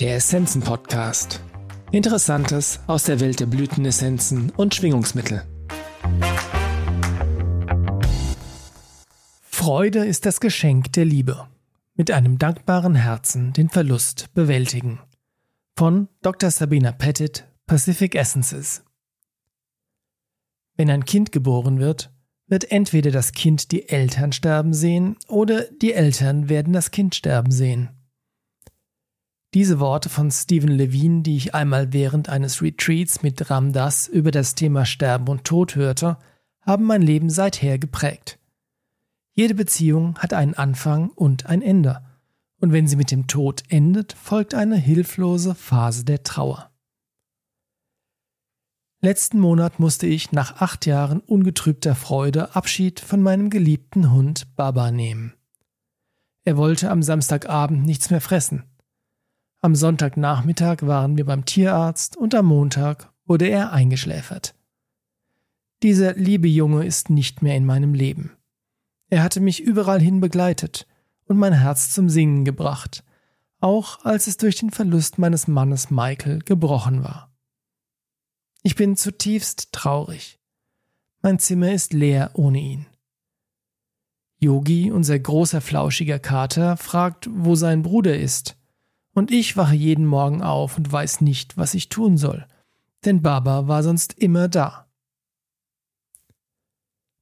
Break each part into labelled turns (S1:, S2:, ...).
S1: Der Essenzen Podcast. Interessantes aus der Welt der Blütenessenzen und Schwingungsmittel. Freude ist das Geschenk der Liebe. Mit einem dankbaren Herzen den Verlust bewältigen. Von Dr. Sabina Pettit, Pacific Essences. Wenn ein Kind geboren wird, wird entweder das Kind die Eltern sterben sehen oder die Eltern werden das Kind sterben sehen. Diese Worte von Stephen Levine, die ich einmal während eines Retreats mit Ram Das über das Thema Sterben und Tod hörte, haben mein Leben seither geprägt. Jede Beziehung hat einen Anfang und ein Ende, und wenn sie mit dem Tod endet, folgt eine hilflose Phase der Trauer. Letzten Monat musste ich nach acht Jahren ungetrübter Freude Abschied von meinem geliebten Hund Baba nehmen. Er wollte am Samstagabend nichts mehr fressen. Am Sonntagnachmittag waren wir beim Tierarzt und am Montag wurde er eingeschläfert. Dieser liebe Junge ist nicht mehr in meinem Leben. Er hatte mich überall hin begleitet und mein Herz zum Singen gebracht, auch als es durch den Verlust meines Mannes Michael gebrochen war. Ich bin zutiefst traurig. Mein Zimmer ist leer ohne ihn. Yogi, unser großer flauschiger Kater, fragt, wo sein Bruder ist und ich wache jeden Morgen auf und weiß nicht, was ich tun soll, denn Baba war sonst immer da.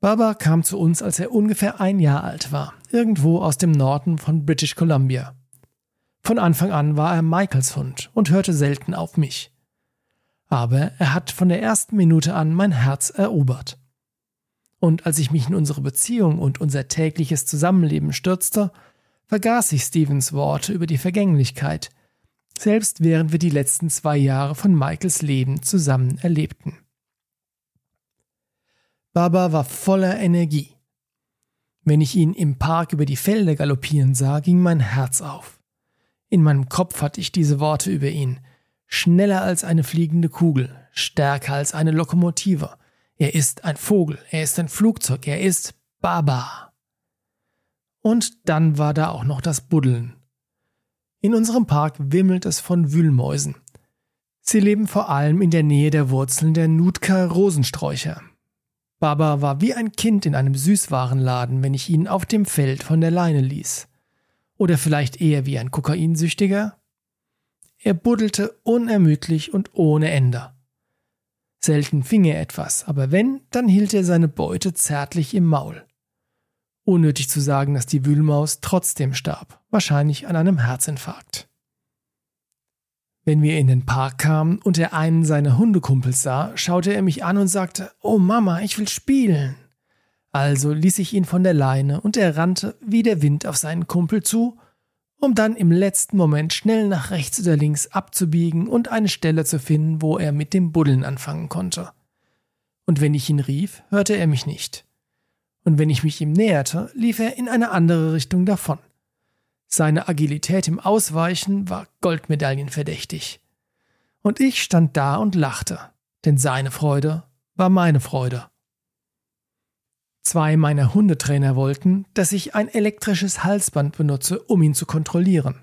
S1: Baba kam zu uns, als er ungefähr ein Jahr alt war, irgendwo aus dem Norden von British Columbia. Von Anfang an war er Michaels Hund und hörte selten auf mich. Aber er hat von der ersten Minute an mein Herz erobert. Und als ich mich in unsere Beziehung und unser tägliches Zusammenleben stürzte, vergaß ich Stevens Worte über die Vergänglichkeit, selbst während wir die letzten zwei Jahre von Michaels Leben zusammen erlebten. Baba war voller Energie. Wenn ich ihn im Park über die Felder galoppieren sah, ging mein Herz auf. In meinem Kopf hatte ich diese Worte über ihn. Schneller als eine fliegende Kugel, stärker als eine Lokomotive. Er ist ein Vogel, er ist ein Flugzeug, er ist Baba. Und dann war da auch noch das Buddeln. In unserem Park wimmelt es von Wühlmäusen. Sie leben vor allem in der Nähe der Wurzeln der Nutka-Rosensträucher. Baba war wie ein Kind in einem Süßwarenladen, wenn ich ihn auf dem Feld von der Leine ließ. Oder vielleicht eher wie ein Kokainsüchtiger? Er buddelte unermüdlich und ohne Ende. Selten fing er etwas, aber wenn, dann hielt er seine Beute zärtlich im Maul. Unnötig zu sagen, dass die Wühlmaus trotzdem starb, wahrscheinlich an einem Herzinfarkt. Wenn wir in den Park kamen und er einen seiner Hundekumpels sah, schaute er mich an und sagte, Oh Mama, ich will spielen. Also ließ ich ihn von der Leine und er rannte wie der Wind auf seinen Kumpel zu, um dann im letzten Moment schnell nach rechts oder links abzubiegen und eine Stelle zu finden, wo er mit dem Buddeln anfangen konnte. Und wenn ich ihn rief, hörte er mich nicht und wenn ich mich ihm näherte, lief er in eine andere Richtung davon. Seine Agilität im Ausweichen war goldmedaillenverdächtig. Und ich stand da und lachte, denn seine Freude war meine Freude. Zwei meiner Hundetrainer wollten, dass ich ein elektrisches Halsband benutze, um ihn zu kontrollieren.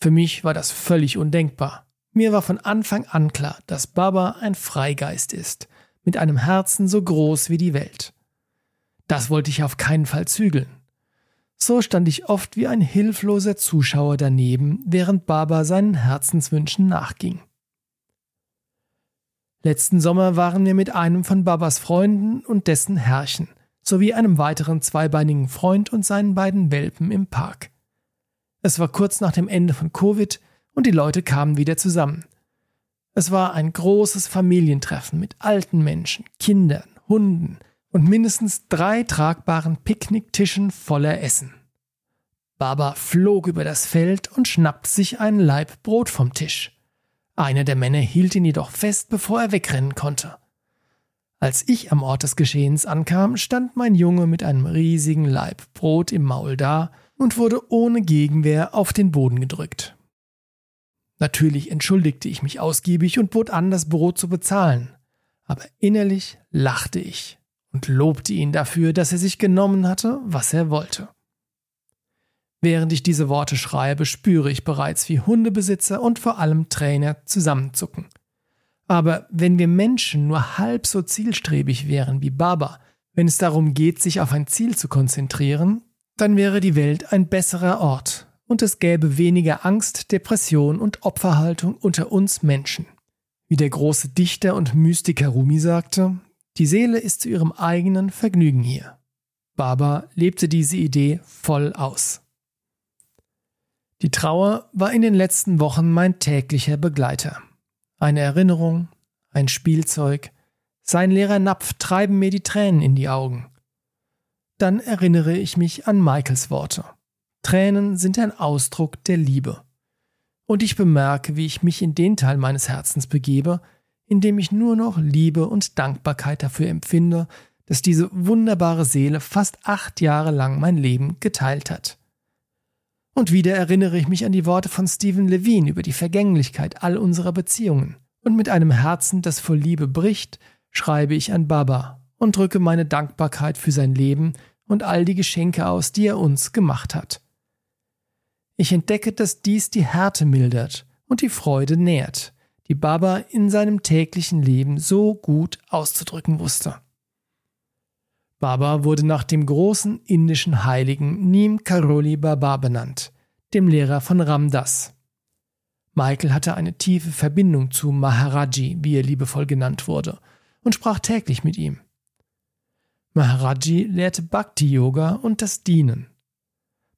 S1: Für mich war das völlig undenkbar. Mir war von Anfang an klar, dass Baba ein Freigeist ist, mit einem Herzen so groß wie die Welt. Das wollte ich auf keinen Fall zügeln. So stand ich oft wie ein hilfloser Zuschauer daneben, während Baba seinen Herzenswünschen nachging. Letzten Sommer waren wir mit einem von Babas Freunden und dessen Herrchen sowie einem weiteren zweibeinigen Freund und seinen beiden Welpen im Park. Es war kurz nach dem Ende von Covid und die Leute kamen wieder zusammen. Es war ein großes Familientreffen mit alten Menschen, Kindern, Hunden, und mindestens drei tragbaren Picknicktischen voller Essen. Baba flog über das Feld und schnappte sich einen Laib Brot vom Tisch. Einer der Männer hielt ihn jedoch fest, bevor er wegrennen konnte. Als ich am Ort des Geschehens ankam, stand mein Junge mit einem riesigen Laib Brot im Maul da und wurde ohne Gegenwehr auf den Boden gedrückt. Natürlich entschuldigte ich mich ausgiebig und bot an, das Brot zu bezahlen, aber innerlich lachte ich und lobte ihn dafür, dass er sich genommen hatte, was er wollte. Während ich diese Worte schreibe, spüre ich bereits, wie Hundebesitzer und vor allem Trainer zusammenzucken. Aber wenn wir Menschen nur halb so zielstrebig wären wie Baba, wenn es darum geht, sich auf ein Ziel zu konzentrieren, dann wäre die Welt ein besserer Ort und es gäbe weniger Angst, Depression und Opferhaltung unter uns Menschen. Wie der große Dichter und Mystiker Rumi sagte, die Seele ist zu ihrem eigenen Vergnügen hier. Baba lebte diese Idee voll aus. Die Trauer war in den letzten Wochen mein täglicher Begleiter. Eine Erinnerung, ein Spielzeug, sein leerer Napf treiben mir die Tränen in die Augen. Dann erinnere ich mich an Michaels Worte. Tränen sind ein Ausdruck der Liebe. Und ich bemerke, wie ich mich in den Teil meines Herzens begebe, in dem ich nur noch Liebe und Dankbarkeit dafür empfinde, dass diese wunderbare Seele fast acht Jahre lang mein Leben geteilt hat. Und wieder erinnere ich mich an die Worte von Stephen Levine über die Vergänglichkeit all unserer Beziehungen. Und mit einem Herzen, das vor Liebe bricht, schreibe ich an Baba und drücke meine Dankbarkeit für sein Leben und all die Geschenke aus, die er uns gemacht hat. Ich entdecke, dass dies die Härte mildert und die Freude nährt, die Baba in seinem täglichen Leben so gut auszudrücken wusste. Baba wurde nach dem großen indischen Heiligen Neem Karoli Baba benannt, dem Lehrer von Ramdas. Michael hatte eine tiefe Verbindung zu Maharaji, wie er liebevoll genannt wurde, und sprach täglich mit ihm. Maharaji lehrte Bhakti-Yoga und das Dienen.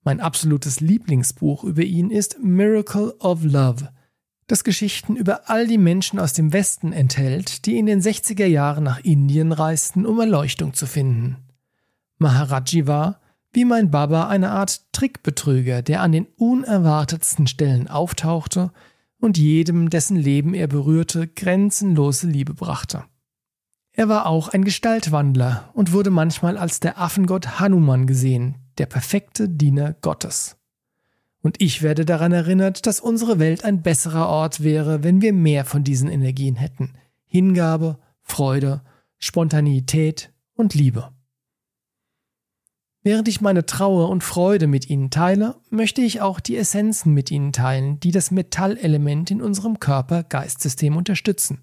S1: Mein absolutes Lieblingsbuch über ihn ist Miracle of Love, das Geschichten über all die Menschen aus dem Westen enthält, die in den 60er Jahren nach Indien reisten, um Erleuchtung zu finden. Maharaji war, wie mein Baba, eine Art Trickbetrüger, der an den unerwartetsten Stellen auftauchte und jedem, dessen Leben er berührte, grenzenlose Liebe brachte. Er war auch ein Gestaltwandler und wurde manchmal als der Affengott Hanuman gesehen, der perfekte Diener Gottes. Und ich werde daran erinnert, dass unsere Welt ein besserer Ort wäre, wenn wir mehr von diesen Energien hätten. Hingabe, Freude, Spontaneität und Liebe. Während ich meine Trauer und Freude mit Ihnen teile, möchte ich auch die Essenzen mit Ihnen teilen, die das Metallelement in unserem Körper-Geistsystem unterstützen.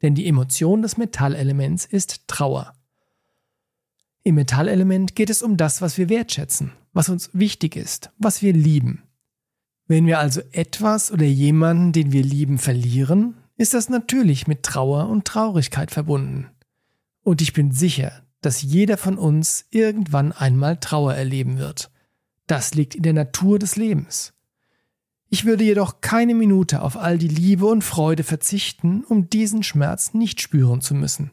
S1: Denn die Emotion des Metallelements ist Trauer. Im Metallelement geht es um das, was wir wertschätzen, was uns wichtig ist, was wir lieben. Wenn wir also etwas oder jemanden, den wir lieben, verlieren, ist das natürlich mit Trauer und Traurigkeit verbunden. Und ich bin sicher, dass jeder von uns irgendwann einmal Trauer erleben wird. Das liegt in der Natur des Lebens. Ich würde jedoch keine Minute auf all die Liebe und Freude verzichten, um diesen Schmerz nicht spüren zu müssen.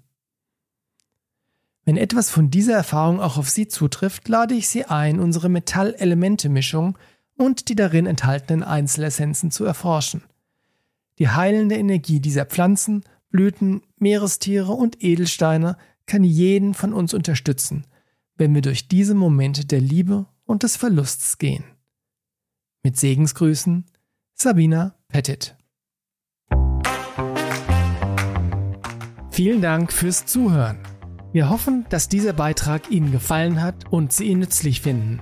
S1: Wenn etwas von dieser Erfahrung auch auf Sie zutrifft, lade ich Sie ein, unsere Metallelemente-Mischung und die darin enthaltenen Einzelessenzen zu erforschen. Die heilende Energie dieser Pflanzen, Blüten, Meerestiere und Edelsteine kann jeden von uns unterstützen, wenn wir durch diese Momente der Liebe und des Verlusts gehen. Mit Segensgrüßen, Sabina Pettit. Vielen Dank fürs Zuhören. Wir hoffen, dass dieser Beitrag Ihnen gefallen hat und Sie ihn nützlich finden.